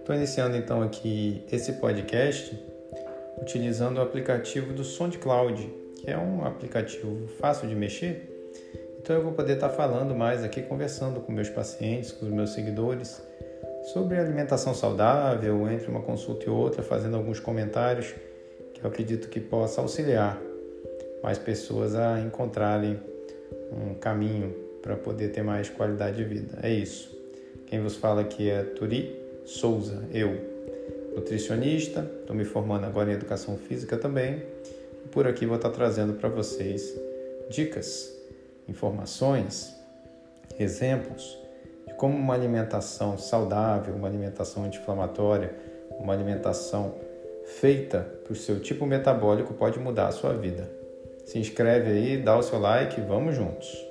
Estou iniciando então aqui esse podcast utilizando o aplicativo do SoundCloud, que é um aplicativo fácil de mexer. Então eu vou poder estar falando mais aqui, conversando com meus pacientes, com os meus seguidores sobre alimentação saudável, entre uma consulta e outra, fazendo alguns comentários que eu acredito que possa auxiliar mais pessoas a encontrarem um caminho para poder ter mais qualidade de vida. É isso. Quem vos fala aqui é Turi Souza, eu, nutricionista, estou me formando agora em educação física também. E por aqui vou estar trazendo para vocês dicas, informações, exemplos de como uma alimentação saudável, uma alimentação anti-inflamatória, uma alimentação feita para o seu tipo metabólico pode mudar a sua vida. Se inscreve aí, dá o seu like, vamos juntos!